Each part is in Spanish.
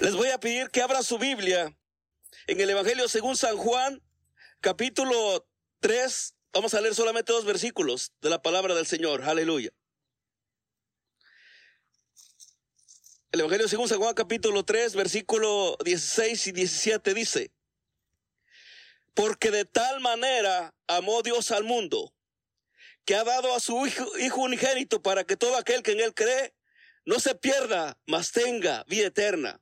Les voy a pedir que abran su Biblia en el Evangelio según San Juan, capítulo 3. Vamos a leer solamente dos versículos de la palabra del Señor. Aleluya. El Evangelio según San Juan, capítulo 3, versículo 16 y 17 dice, porque de tal manera amó Dios al mundo, que ha dado a su hijo, hijo unigénito para que todo aquel que en él cree no se pierda, mas tenga vida eterna.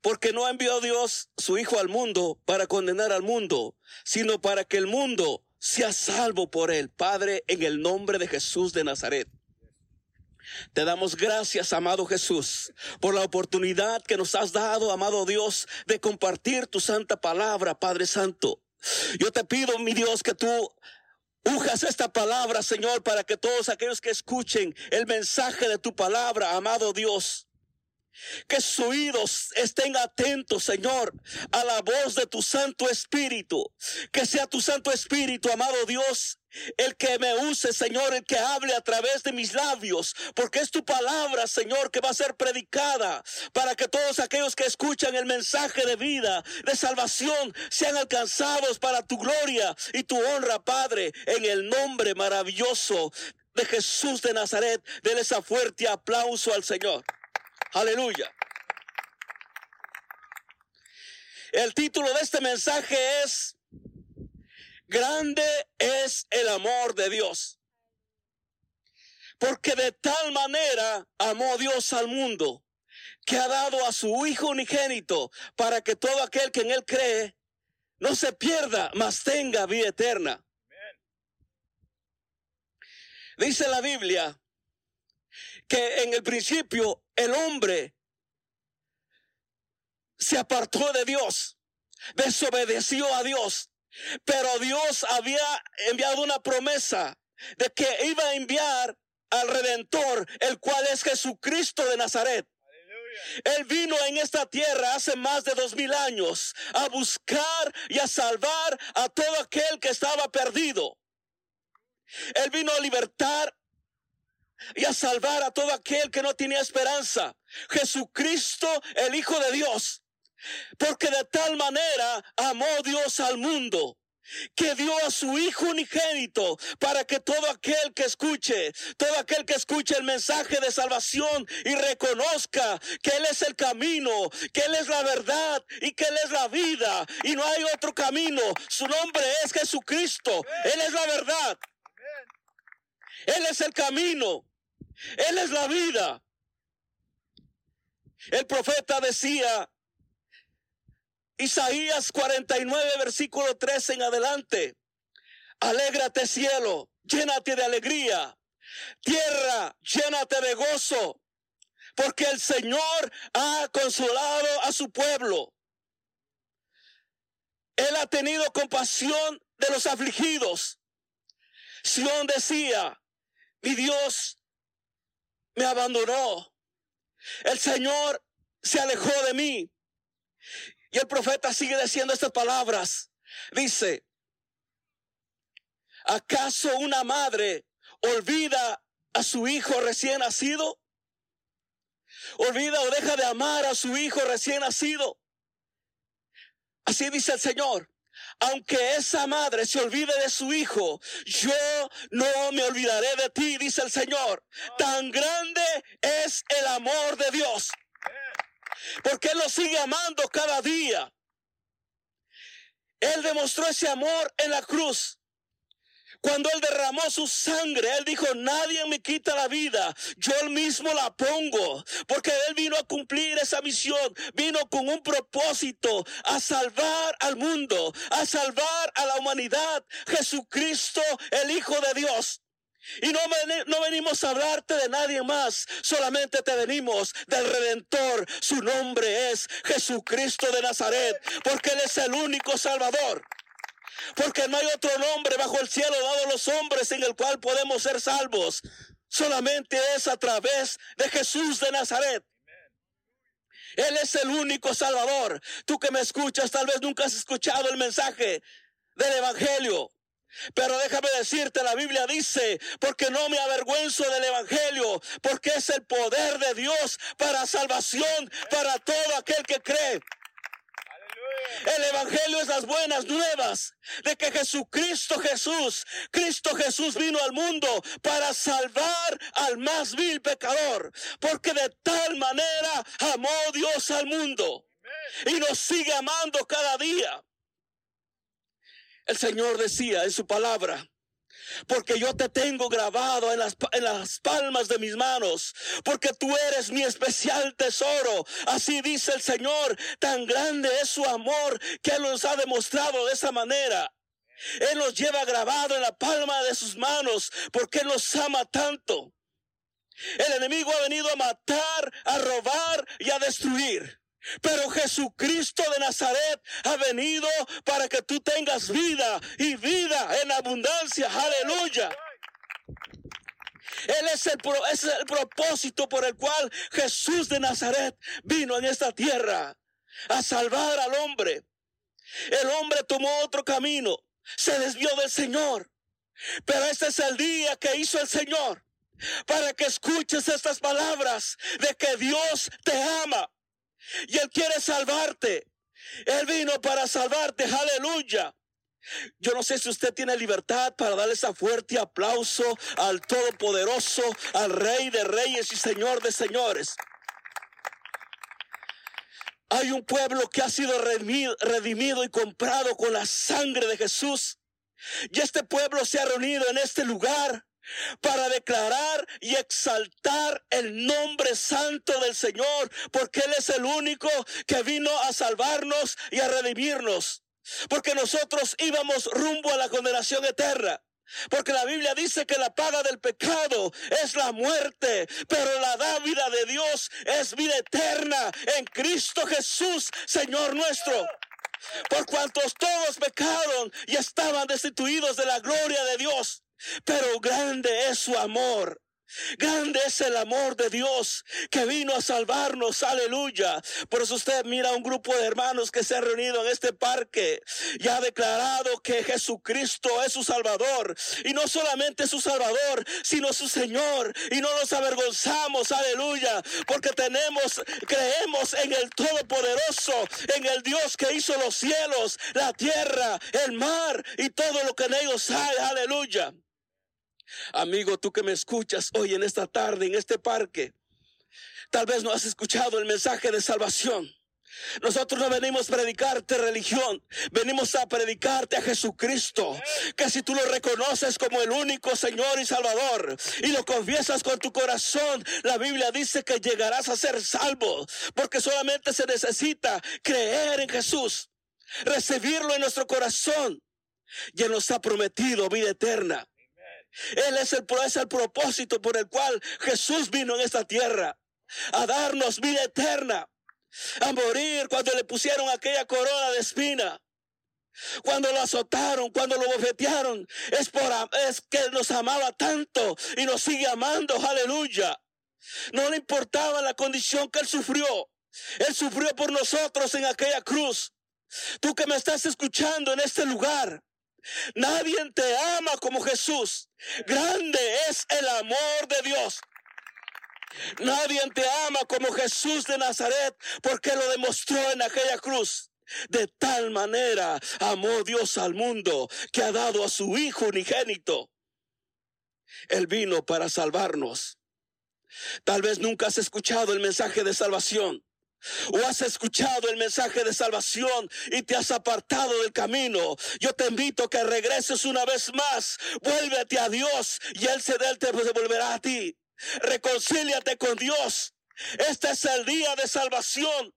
Porque no envió Dios su Hijo al mundo para condenar al mundo, sino para que el mundo sea salvo por él. Padre, en el nombre de Jesús de Nazaret. Te damos gracias, amado Jesús, por la oportunidad que nos has dado, amado Dios, de compartir tu santa palabra, Padre Santo. Yo te pido, mi Dios, que tú Ujas esta palabra, Señor, para que todos aquellos que escuchen el mensaje de tu palabra, amado Dios, que sus oídos estén atentos, Señor, a la voz de tu Santo Espíritu. Que sea tu Santo Espíritu, amado Dios, el que me use, Señor, el que hable a través de mis labios, porque es tu palabra, Señor, que va a ser predicada para que todos aquellos que escuchan el mensaje de vida, de salvación, sean alcanzados para tu gloria y tu honra, Padre, en el nombre maravilloso de Jesús de Nazaret. Denle esa fuerte aplauso al Señor. Aleluya. El título de este mensaje es Grande es el amor de Dios. Porque de tal manera amó Dios al mundo que ha dado a su Hijo unigénito para que todo aquel que en Él cree no se pierda, mas tenga vida eterna. Dice la Biblia que en el principio el hombre se apartó de Dios, desobedeció a Dios, pero Dios había enviado una promesa de que iba a enviar al Redentor, el cual es Jesucristo de Nazaret. Él vino en esta tierra hace más de dos mil años a buscar y a salvar a todo aquel que estaba perdido. Él vino a libertar y a salvar a todo aquel que no tenía esperanza. Jesucristo, el Hijo de Dios. Porque de tal manera amó Dios al mundo que dio a su Hijo unigénito para que todo aquel que escuche, todo aquel que escuche el mensaje de salvación y reconozca que Él es el camino, que Él es la verdad y que Él es la vida y no hay otro camino. Su nombre es Jesucristo. Él es la verdad. Él es el camino. Él es la vida. El profeta decía, Isaías 49, versículo 13 en adelante, alégrate cielo, llénate de alegría, tierra, llénate de gozo, porque el Señor ha consolado a su pueblo. Él ha tenido compasión de los afligidos. Sión decía, mi Dios me abandonó. El Señor se alejó de mí. Y el profeta sigue diciendo estas palabras. Dice, ¿acaso una madre olvida a su hijo recién nacido? ¿Olvida o deja de amar a su hijo recién nacido? Así dice el Señor aunque esa madre se olvide de su hijo, yo no me olvidaré de ti, dice el Señor. Tan grande es el amor de Dios. Porque Él lo sigue amando cada día. Él demostró ese amor en la cruz. Cuando Él derramó su sangre, Él dijo, nadie me quita la vida, yo Él mismo la pongo, porque Él vino a cumplir esa misión, vino con un propósito, a salvar al mundo, a salvar a la humanidad, Jesucristo, el Hijo de Dios. Y no, no, venimos a hablarte de nadie más, solamente te venimos del Redentor. Su nombre es Jesucristo de Nazaret, porque Él es el único Salvador. Porque no hay otro nombre bajo el cielo dado a los hombres en el cual podemos ser salvos. Solamente es a través de Jesús de Nazaret. Él es el único Salvador. Tú que me escuchas, tal vez nunca has escuchado el mensaje del Evangelio. Pero déjame decirte, la Biblia dice, porque no me avergüenzo del Evangelio, porque es el poder de Dios para salvación para todo aquel que cree. El Evangelio es las buenas nuevas de que Jesucristo Jesús, Cristo Jesús vino al mundo para salvar al más vil pecador, porque de tal manera amó Dios al mundo y nos sigue amando cada día. El Señor decía en su palabra, porque yo te tengo grabado en las, en las, palmas de mis manos, porque tú eres mi especial tesoro. Así dice el Señor, tan grande es su amor que Él nos ha demostrado de esa manera. Él nos lleva grabado en la palma de sus manos, porque Él nos ama tanto. El enemigo ha venido a matar, a robar y a destruir. Pero Jesucristo de Nazaret ha venido para que tú tengas vida y vida en abundancia. Aleluya. Él es el, es el propósito por el cual Jesús de Nazaret vino en esta tierra a salvar al hombre. El hombre tomó otro camino, se desvió del Señor. Pero este es el día que hizo el Señor para que escuches estas palabras de que Dios te ama y Él quiere salvarte. Él vino para salvarte. Aleluya. Yo no sé si usted tiene libertad para darle ese fuerte aplauso al Todopoderoso, al Rey de Reyes y Señor de Señores. Hay un pueblo que ha sido redimido y comprado con la sangre de Jesús. Y este pueblo se ha reunido en este lugar para declarar y exaltar el nombre santo del Señor, porque Él es el único que vino a salvarnos y a redimirnos, porque nosotros íbamos rumbo a la condenación eterna. Porque la Biblia dice que la paga del pecado es la muerte, pero la dávida de Dios es vida eterna en Cristo Jesús, Señor nuestro. Por cuantos todos pecaron y estaban destituidos de la gloria de Dios. Pero grande es su amor. Grande es el amor de Dios que vino a salvarnos, aleluya. Por eso usted mira un grupo de hermanos que se han reunido en este parque y ha declarado que Jesucristo es su Salvador. Y no solamente su Salvador, sino su Señor. Y no nos avergonzamos, aleluya, porque tenemos, creemos en el Todopoderoso, en el Dios que hizo los cielos, la tierra, el mar y todo lo que en ellos hay, aleluya. Amigo, tú que me escuchas hoy en esta tarde, en este parque, tal vez no has escuchado el mensaje de salvación. Nosotros no venimos a predicarte religión, venimos a predicarte a Jesucristo, que si tú lo reconoces como el único Señor y Salvador y lo confiesas con tu corazón, la Biblia dice que llegarás a ser salvo, porque solamente se necesita creer en Jesús, recibirlo en nuestro corazón, y nos ha prometido vida eterna. Él es el, es el propósito por el cual Jesús vino en esta tierra a darnos vida eterna, a morir cuando le pusieron aquella corona de espina. Cuando lo azotaron, cuando lo bofetearon, es por es que nos amaba tanto y nos sigue amando, aleluya. No le importaba la condición que él sufrió. Él sufrió por nosotros en aquella cruz. Tú que me estás escuchando en este lugar, Nadie te ama como Jesús. Grande es el amor de Dios. Nadie te ama como Jesús de Nazaret porque lo demostró en aquella cruz. De tal manera amó Dios al mundo que ha dado a su Hijo unigénito. Él vino para salvarnos. Tal vez nunca has escuchado el mensaje de salvación o has escuchado el mensaje de salvación y te has apartado del camino, yo te invito a que regreses una vez más, vuélvete a Dios y Él se te devolverá a ti. Reconcíliate con Dios. Este es el día de salvación.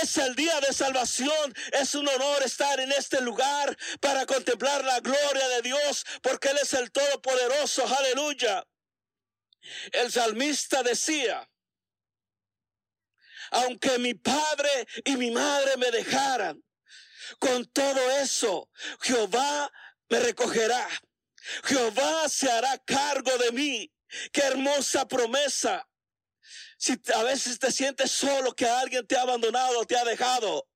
Es el día de salvación. Es un honor estar en este lugar para contemplar la gloria de Dios porque Él es el Todopoderoso. Aleluya. El salmista decía, aunque mi padre y mi madre me dejaran. Con todo eso, Jehová me recogerá. Jehová se hará cargo de mí. Qué hermosa promesa. Si a veces te sientes solo, que alguien te ha abandonado, te ha dejado,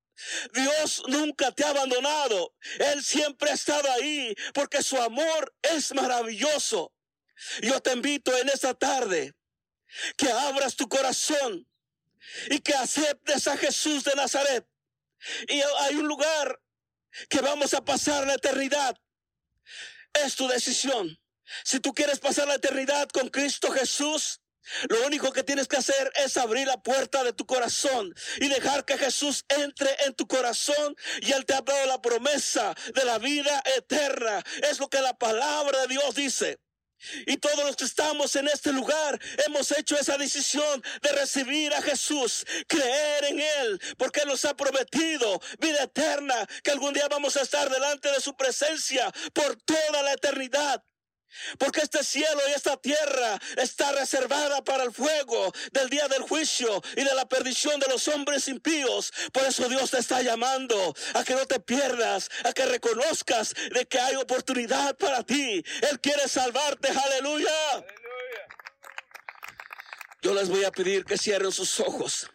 Dios nunca te ha abandonado. Él siempre ha estado ahí porque su amor es maravilloso. Yo te invito en esta tarde que abras tu corazón y que aceptes a Jesús de Nazaret. Y hay un lugar que vamos a pasar la eternidad. Es tu decisión. Si tú quieres pasar la eternidad con Cristo Jesús, lo único que tienes que hacer es abrir la puerta de tu corazón y dejar que Jesús entre en tu corazón y Él te ha dado la promesa de la vida eterna. Es lo que la palabra de Dios dice. Y todos los que estamos en este lugar hemos hecho esa decisión de recibir a Jesús, creer en Él, porque Él nos ha prometido vida eterna, que algún día vamos a estar delante de su presencia por toda la eternidad. Porque este cielo y esta tierra está reservada para el fuego del día del juicio y de la perdición de los hombres impíos. Por eso Dios te está llamando a que no te pierdas, a que reconozcas de que hay oportunidad para ti. Él quiere salvarte. Aleluya. Yo les voy a pedir que cierren sus ojos.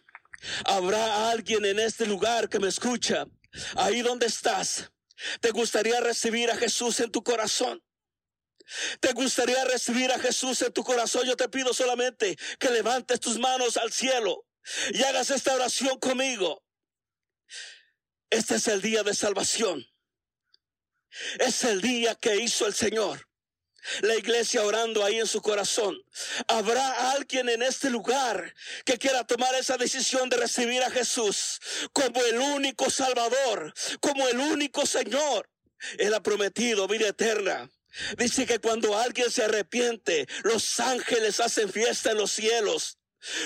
Habrá alguien en este lugar que me escucha. Ahí donde estás. ¿Te gustaría recibir a Jesús en tu corazón? ¿Te gustaría recibir a Jesús en tu corazón? Yo te pido solamente que levantes tus manos al cielo y hagas esta oración conmigo. Este es el día de salvación. Es el día que hizo el Señor. La iglesia orando ahí en su corazón. Habrá alguien en este lugar que quiera tomar esa decisión de recibir a Jesús como el único Salvador, como el único Señor. Él ha prometido vida eterna. Dice que cuando alguien se arrepiente, los ángeles hacen fiesta en los cielos.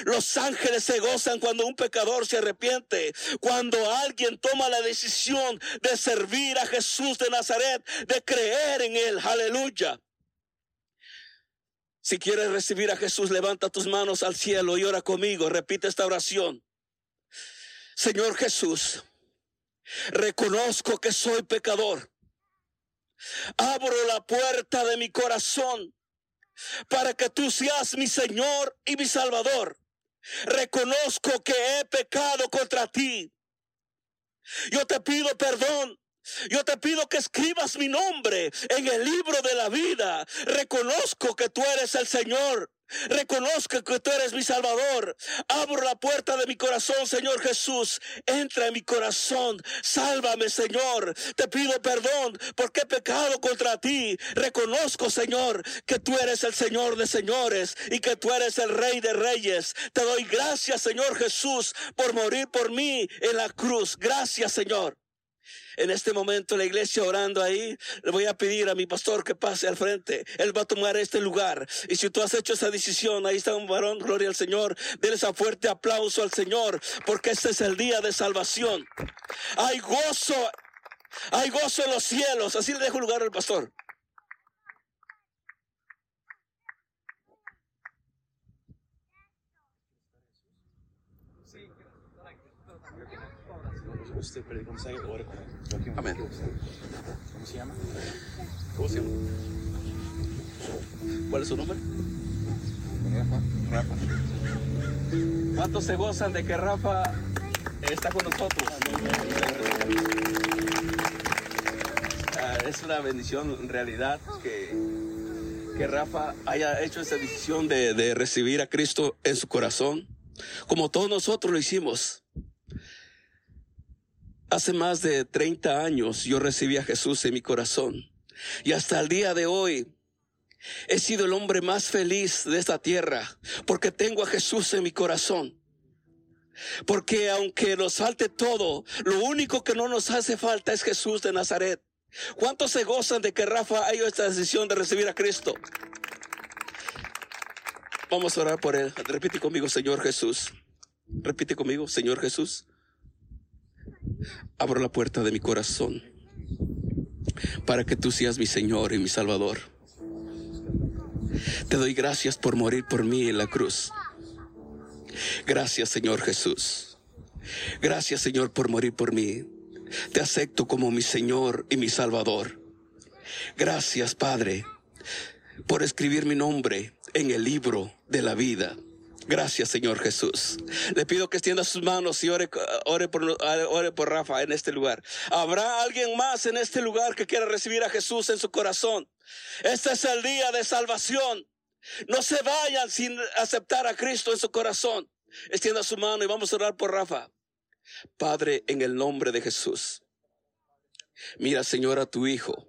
Los ángeles se gozan cuando un pecador se arrepiente, cuando alguien toma la decisión de servir a Jesús de Nazaret, de creer en Él. Aleluya. Si quieres recibir a Jesús, levanta tus manos al cielo y ora conmigo. Repite esta oración. Señor Jesús, reconozco que soy pecador Abro la puerta de mi corazón para que tú seas mi Señor y mi Salvador. Reconozco que he pecado contra ti. Yo te pido perdón yo te pido que escribas mi nombre en el libro de la vida. Reconozco que tú eres el Señor. Reconozco que tú eres mi Salvador. Abro la puerta de mi corazón, Señor Jesús. Entra en mi corazón. Sálvame, Señor. Te pido perdón porque he pecado contra ti. Reconozco, Señor, que tú eres el Señor de señores y que tú eres el Rey de reyes. Te doy gracias, Señor Jesús, por morir por mí en la cruz. Gracias, Señor. En este momento la iglesia orando ahí, le voy a pedir a mi pastor que pase al frente. Él va a tomar este lugar. Y si tú has hecho esa decisión, ahí está un varón, gloria al Señor. Denle ese fuerte aplauso al Señor, porque este es el día de salvación. Hay gozo, hay gozo en los cielos. Así le dejo lugar al pastor. Amén. ¿Cómo se llama? ¿Cómo se llama? ¿Cuál es su nombre? Rafa. Rafa. ¿Cuántos se gozan de que Rafa está con nosotros? Ah, es una bendición en realidad que, que Rafa haya hecho esa decisión de, de recibir a Cristo en su corazón, como todos nosotros lo hicimos. Hace más de 30 años yo recibí a Jesús en mi corazón y hasta el día de hoy he sido el hombre más feliz de esta tierra porque tengo a Jesús en mi corazón. Porque aunque nos falte todo, lo único que no nos hace falta es Jesús de Nazaret. ¿Cuántos se gozan de que Rafa haya esta decisión de recibir a Cristo? Vamos a orar por él. Repite conmigo, Señor Jesús. Repite conmigo, Señor Jesús abro la puerta de mi corazón para que tú seas mi Señor y mi Salvador. Te doy gracias por morir por mí en la cruz. Gracias Señor Jesús. Gracias Señor por morir por mí. Te acepto como mi Señor y mi Salvador. Gracias Padre por escribir mi nombre en el libro de la vida. Gracias, Señor Jesús. Le pido que extienda sus manos y ore, por, ore por Rafa en este lugar. ¿Habrá alguien más en este lugar que quiera recibir a Jesús en su corazón? Este es el día de salvación. No se vayan sin aceptar a Cristo en su corazón. Extienda su mano y vamos a orar por Rafa. Padre, en el nombre de Jesús. Mira, Señor, a tu Hijo.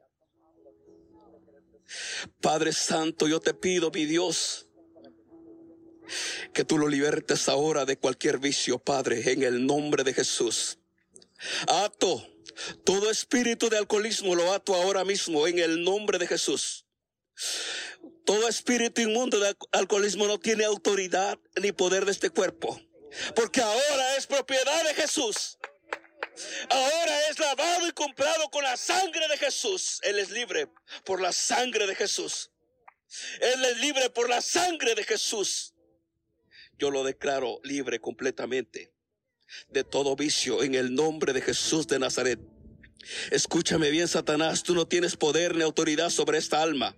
Padre Santo, yo te pido, mi Dios, que tú lo libertes ahora de cualquier vicio, Padre, en el nombre de Jesús. Ato todo espíritu de alcoholismo, lo ato ahora mismo en el nombre de Jesús. Todo espíritu inmundo de alcoholismo no tiene autoridad ni poder de este cuerpo, porque ahora es propiedad de Jesús. Ahora es lavado y comprado con la sangre de Jesús. Él es libre por la sangre de Jesús. Él es libre por la sangre de Jesús. Yo lo declaro libre completamente de todo vicio en el nombre de Jesús de Nazaret. Escúchame bien, Satanás, tú no tienes poder ni autoridad sobre esta alma.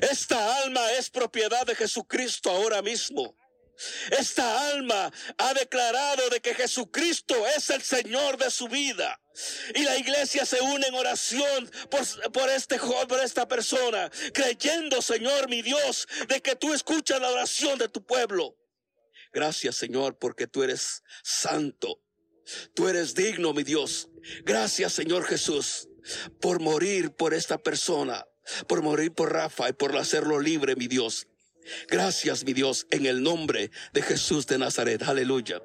Esta alma es propiedad de Jesucristo ahora mismo. Esta alma ha declarado de que Jesucristo es el Señor de su vida. Y la iglesia se une en oración por, por este joven, por esta persona, creyendo, Señor, mi Dios, de que tú escuchas la oración de tu pueblo. Gracias, Señor, porque tú eres santo. Tú eres digno, mi Dios. Gracias, Señor Jesús, por morir por esta persona, por morir por Rafa y por hacerlo libre, mi Dios. Gracias, mi Dios, en el nombre de Jesús de Nazaret. Aleluya.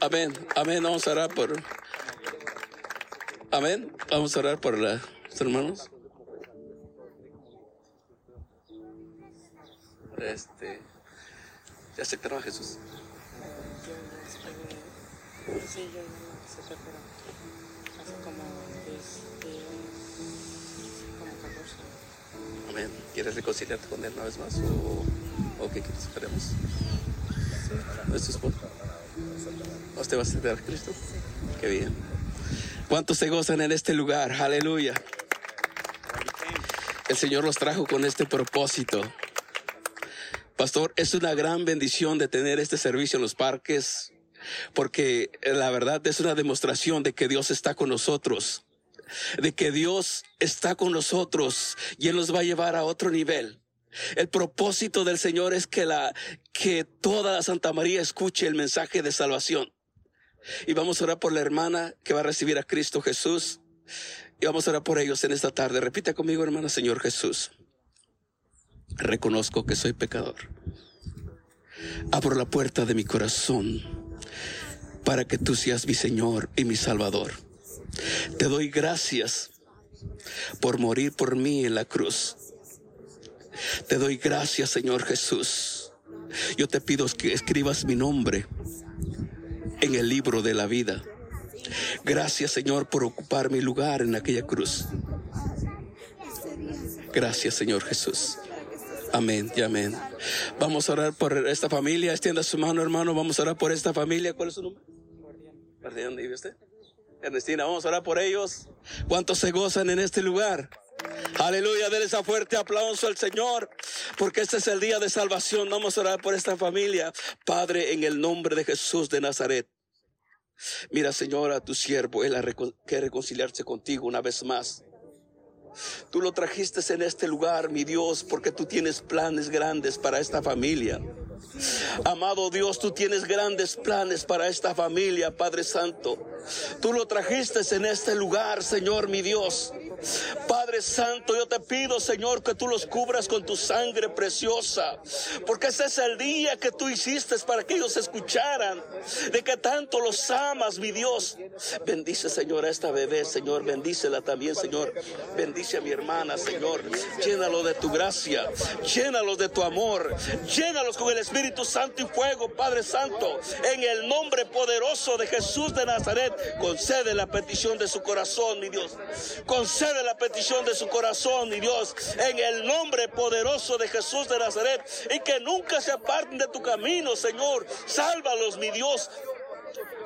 Amén. Amén. Vamos a orar por. Amén. Vamos a orar por los hermanos. Este. ¿Ya aceptaron a Jesús? Sí, yo no sé, pero hace como 10 días, como 14. Amén. ¿Quieres reconciliarte con Él una vez más? ¿O, o qué quieres? Esperemos. ¿No es tu esposo? ¿Usted va a aceptar a Cristo? Qué bien. ¿Cuántos se gozan en este lugar? Aleluya. El Señor los trajo con este propósito. Pastor, es una gran bendición de tener este servicio en los parques, porque la verdad es una demostración de que Dios está con nosotros, de que Dios está con nosotros y Él nos va a llevar a otro nivel. El propósito del Señor es que la, que toda la Santa María escuche el mensaje de salvación. Y vamos a orar por la hermana que va a recibir a Cristo Jesús. Y vamos a orar por ellos en esta tarde. Repita conmigo, hermana, Señor Jesús. Reconozco que soy pecador. Abro la puerta de mi corazón para que tú seas mi Señor y mi Salvador. Te doy gracias por morir por mí en la cruz. Te doy gracias, Señor Jesús. Yo te pido que escribas mi nombre en el libro de la vida. Gracias, Señor, por ocupar mi lugar en aquella cruz. Gracias, Señor Jesús. Amén y amén. Vamos a orar por esta familia. Extienda su mano, hermano. Vamos a orar por esta familia. ¿Cuál es su nombre? ¿De dónde vive usted? Ernestina, vamos a orar por ellos. ¿Cuántos se gozan en este lugar? Aleluya, denle esa fuerte aplauso al Señor, porque este es el día de salvación. Vamos a orar por esta familia. Padre, en el nombre de Jesús de Nazaret. Mira, Señor, a tu siervo, él quiere reconciliarse contigo una vez más. Tú lo trajiste en este lugar, mi Dios, porque tú tienes planes grandes para esta familia. Amado Dios, tú tienes grandes planes para esta familia, Padre Santo. Tú lo trajiste en este lugar, Señor, mi Dios. Padre Santo, yo te pido, Señor, que tú los cubras con tu sangre preciosa, porque ese es el día que tú hiciste para que ellos escucharan de que tanto los amas, mi Dios. Bendice, Señor, a esta bebé, Señor, bendícela también, Señor. Bendice a mi hermana, Señor. Llénalo de tu gracia, llénalos de tu amor, llénalos con el Espíritu Santo y fuego, Padre Santo, en el nombre poderoso de Jesús de Nazaret. Concede la petición de su corazón, mi Dios. Concede la petición de su corazón, mi Dios, en el nombre poderoso de Jesús de Nazaret, y que nunca se aparten de tu camino, Señor. Sálvalos, mi Dios.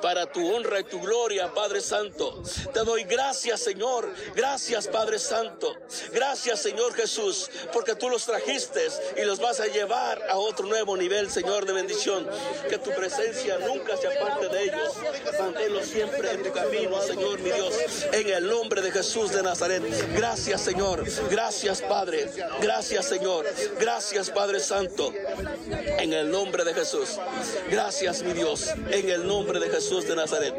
Para tu honra y tu gloria, Padre Santo. Te doy gracias, Señor. Gracias, Padre Santo. Gracias, Señor Jesús, porque tú los trajiste y los vas a llevar a otro nuevo nivel, Señor, de bendición. Que tu presencia nunca se aparte de ellos. Manténlos siempre en tu camino, Señor, mi Dios. En el nombre de Jesús de Nazaret. Gracias, Señor. Gracias, Padre. Gracias, Señor. Gracias, Padre Santo. En el nombre de Jesús. Gracias, mi Dios. En el nombre de Jesús de Nazaret.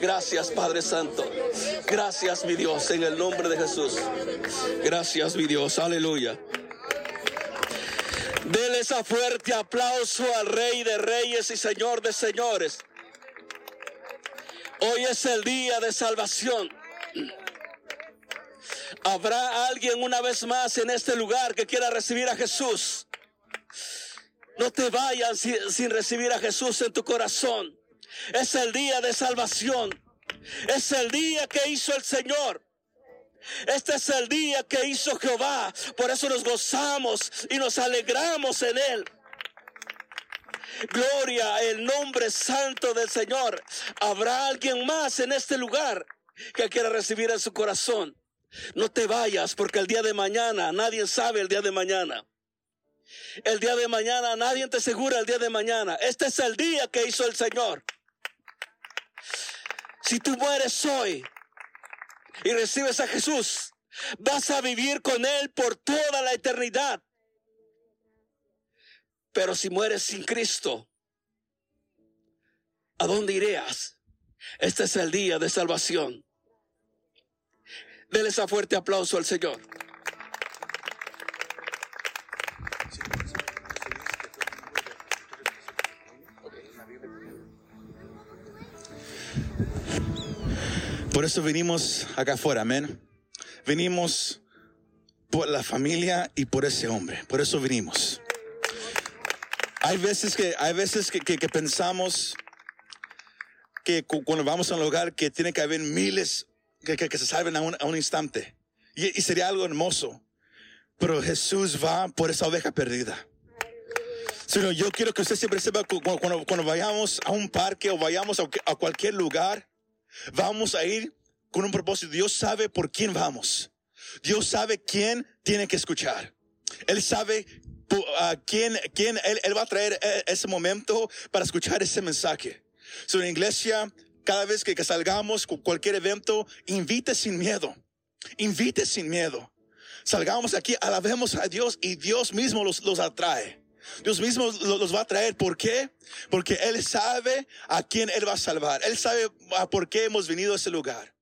Gracias, Padre Santo. Gracias, mi Dios, en el nombre de Jesús. Gracias, mi Dios. Aleluya. Dele esa fuerte aplauso al Rey de Reyes y Señor de Señores. Hoy es el día de salvación. Habrá alguien una vez más en este lugar que quiera recibir a Jesús. No te vayas sin, sin recibir a Jesús en tu corazón. Es el día de salvación. Es el día que hizo el Señor. Este es el día que hizo Jehová. Por eso nos gozamos y nos alegramos en él. Gloria el nombre santo del Señor. ¿Habrá alguien más en este lugar que quiera recibir en su corazón? No te vayas porque el día de mañana, nadie sabe el día de mañana. El día de mañana, nadie te asegura el día de mañana. Este es el día que hizo el Señor. Si tú mueres hoy y recibes a Jesús, vas a vivir con Él por toda la eternidad. Pero si mueres sin Cristo, ¿a dónde irías? Este es el día de salvación. Denle ese fuerte aplauso al Señor. Por eso venimos acá afuera, amén. Venimos por la familia y por ese hombre. Por eso venimos. Hay veces que, hay veces que, pensamos que cu- cuando vamos a un lugar que tiene que haber miles que, se salven a un, instante. Y, y sería algo hermoso. Pero Jesús va por esa oveja perdida. Sino yo quiero que usted siempre sepa cu- cu- cuando, cuando vayamos a un parque o vayamos a cualquier lugar, vamos a ir con un propósito. Dios sabe por quién vamos. Dios sabe quién tiene que escuchar. Él sabe a quién, quién él, él va a traer eh, ese momento para escuchar ese mensaje. So, en iglesia, cada vez que, que salgamos con cualquier evento, invite sin miedo. Invite sin miedo. Salgamos aquí, alabemos a Dios y Dios mismo los, los atrae. Dios mismo lo- los va a traer. ¿Por qué? Porque Él sabe a quién Él va a salvar. Él sabe a por qué hemos venido a ese lugar.